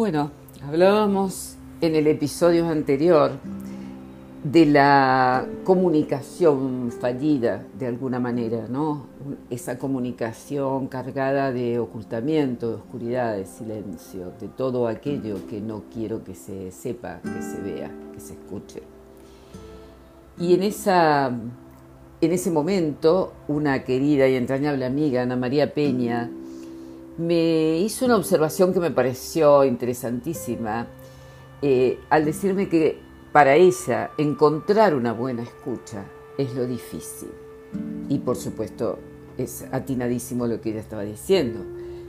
Bueno, hablábamos en el episodio anterior de la comunicación fallida de alguna manera, ¿no? Esa comunicación cargada de ocultamiento, de oscuridad, de silencio, de todo aquello que no quiero que se sepa, que se vea, que se escuche. Y en, esa, en ese momento, una querida y entrañable amiga, Ana María Peña, me hizo una observación que me pareció interesantísima eh, al decirme que para ella encontrar una buena escucha es lo difícil. Y por supuesto es atinadísimo lo que ella estaba diciendo.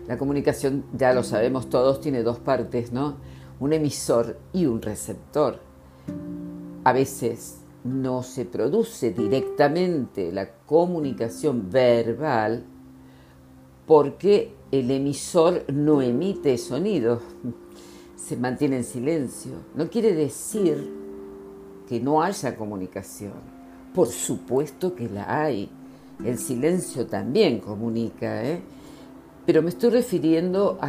La comunicación, ya lo sabemos todos, tiene dos partes, ¿no? Un emisor y un receptor. A veces no se produce directamente la comunicación verbal porque el emisor no emite sonido, se mantiene en silencio. No quiere decir que no haya comunicación. Por supuesto que la hay. El silencio también comunica, ¿eh? pero me estoy refiriendo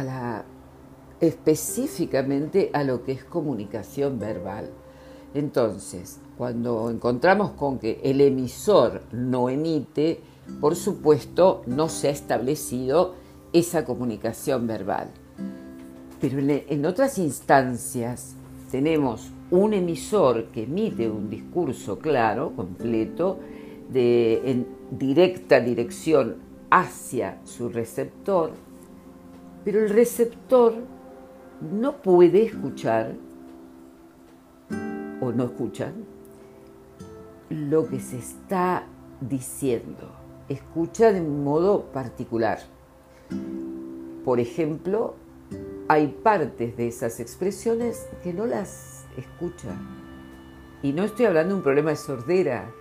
específicamente a lo que es comunicación verbal. Entonces, cuando encontramos con que el emisor no emite, por supuesto no se ha establecido esa comunicación verbal. Pero en, otras instancias tenemos un emisor que emite un discurso claro, completo, de, en directa dirección hacia su receptor, pero el receptor no puede escuchar o no escuchan lo que se está diciendo, escucha de un modo particular. Por ejemplo, hay partes de esas expresiones que no las escucha. Y no estoy hablando de un problema de sordera,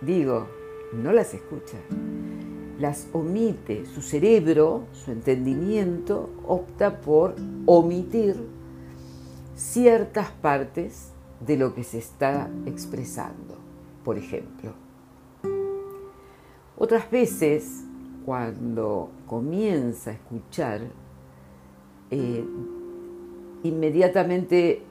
digo, no las escucha. Las omite, su cerebro, su entendimiento opta por omitir ciertas partes de lo que se está expresando, por ejemplo. Otras veces, cuando comienza a escuchar, eh, inmediatamente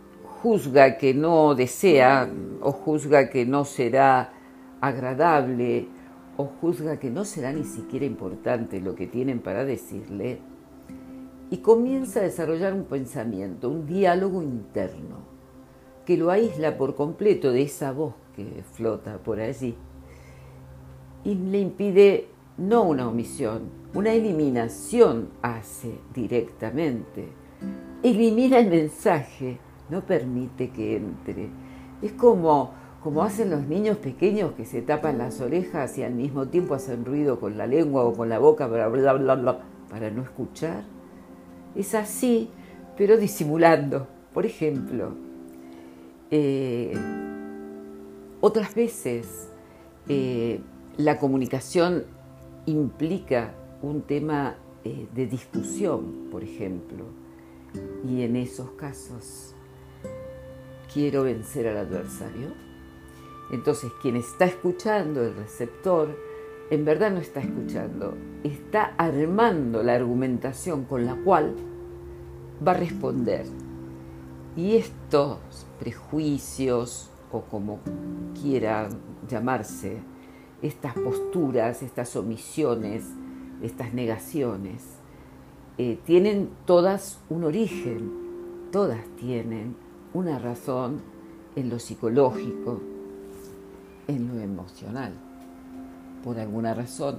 juzga que no desea o juzga que no será agradable o juzga que no será ni siquiera importante lo que tienen para decirle y comienza a desarrollar un pensamiento, un diálogo interno que lo aísla por completo de esa voz que flota por allí y le impide no una omisión, una eliminación hace directamente. Elimina el mensaje no permite que entre. Es como, como hacen los niños pequeños que se tapan las orejas y al mismo tiempo hacen ruido con la lengua o con la boca para, para no escuchar. Es así, pero disimulando. Por ejemplo, eh, otras veces eh, la comunicación implica un tema eh, de discusión, por ejemplo, y en esos casos quiero vencer al adversario. Entonces quien está escuchando, el receptor, en verdad no está escuchando, está armando la argumentación con la cual va a responder. Y estos prejuicios, o como quiera llamarse, estas posturas, estas omisiones, estas negaciones, eh, tienen todas un origen, todas tienen una razón en lo psicológico, en lo emocional. Por alguna razón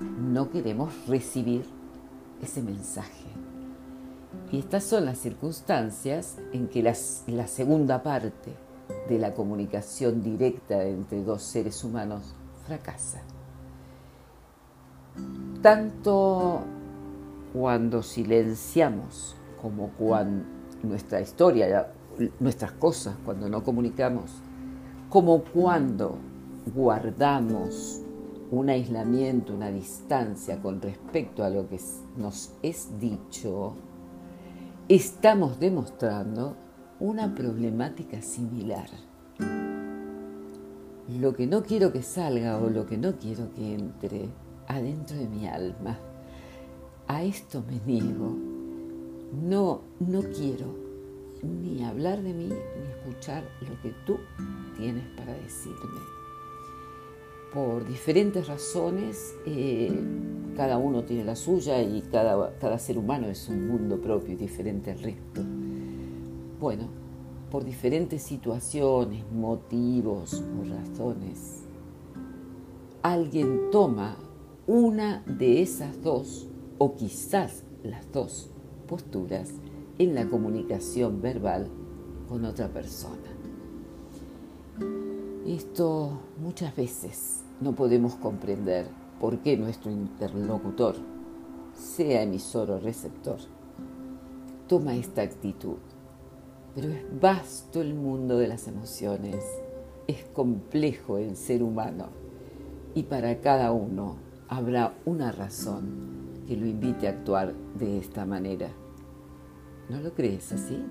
no queremos recibir ese mensaje. Y estas son las circunstancias en que la segunda parte de la comunicación directa entre dos seres humanos Tanto cuando silenciamos como cuando nuestra historia nuestras cosas cuando no comunicamos, como cuando guardamos un aislamiento, una distancia con respecto a lo que nos es dicho, estamos demostrando una problemática similar. Lo que no quiero que salga o lo que no quiero que entre adentro de mi alma, a esto me niego no, no quiero ni hablar de mí ni escuchar lo que tú tienes para decirme. Por diferentes razones, eh, cada uno tiene la suya y cada, cada ser humano es un mundo propio y diferente al resto. Bueno, por diferentes situaciones, motivos o razones, alguien toma una de esas dos, o quizás las dos, posturas en la comunicación verbal con otra persona. Esto muchas veces no podemos comprender por qué nuestro interlocutor, sea emisor o receptor, toma esta actitud. Pero es vasto el mundo de las emociones, es complejo el ser humano y para cada uno habrá una razón que lo invite a actuar de esta manera. ¿No lo crees así?